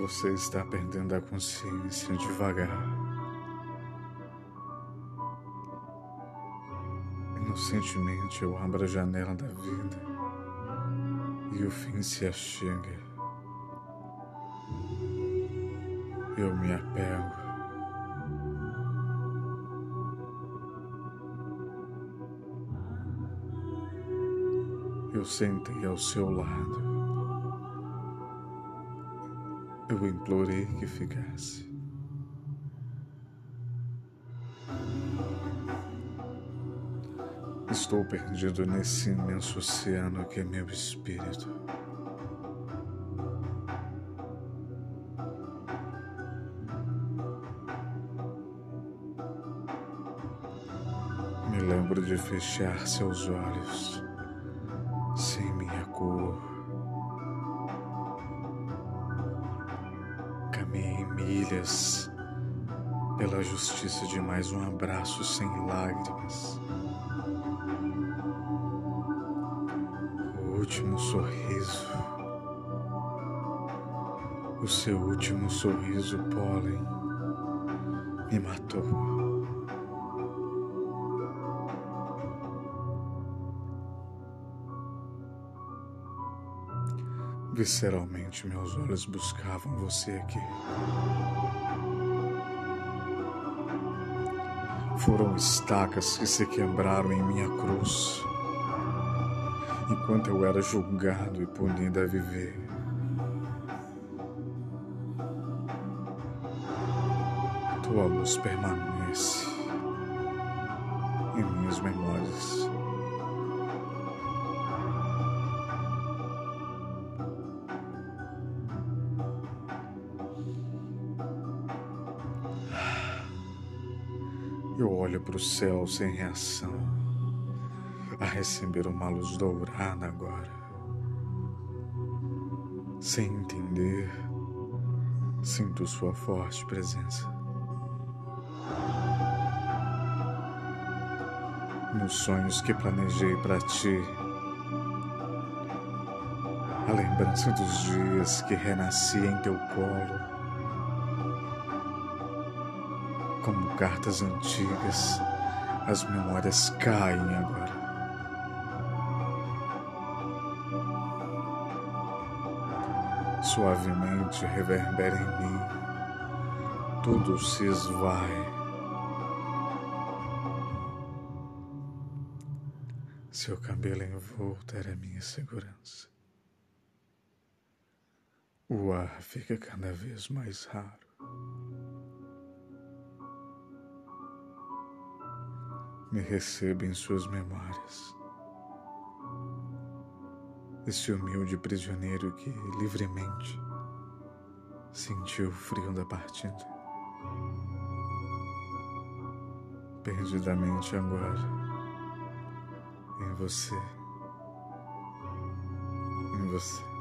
Você está perdendo a consciência devagar. Inocentemente eu abro a janela da vida e o fim se achega. Eu me apego. Eu sentei ao seu lado. Eu implorei que ficasse. Estou perdido nesse imenso oceano que é meu espírito. Me lembro de fechar seus olhos sem minha cor. Caminhei milhas pela justiça de mais um abraço sem lágrimas. O último sorriso. O seu último sorriso, pólen, me matou. Visceralmente, meus olhos buscavam você aqui. Foram estacas que se quebraram em minha cruz, enquanto eu era julgado e punido a viver. Tua luz permanece em minhas memórias. Eu olho para o céu sem reação, a receber uma luz dourada agora. Sem entender, sinto sua forte presença. Nos sonhos que planejei para ti, a lembrança dos dias que renasci em teu colo como cartas antigas, as memórias caem agora. Suavemente reverbera em mim, tudo se esvai. Seu cabelo envolto era minha segurança. O ar fica cada vez mais raro. Me receba em suas memórias. Este humilde prisioneiro que livremente sentiu o frio da partida. Perdidamente agora, em você, em você.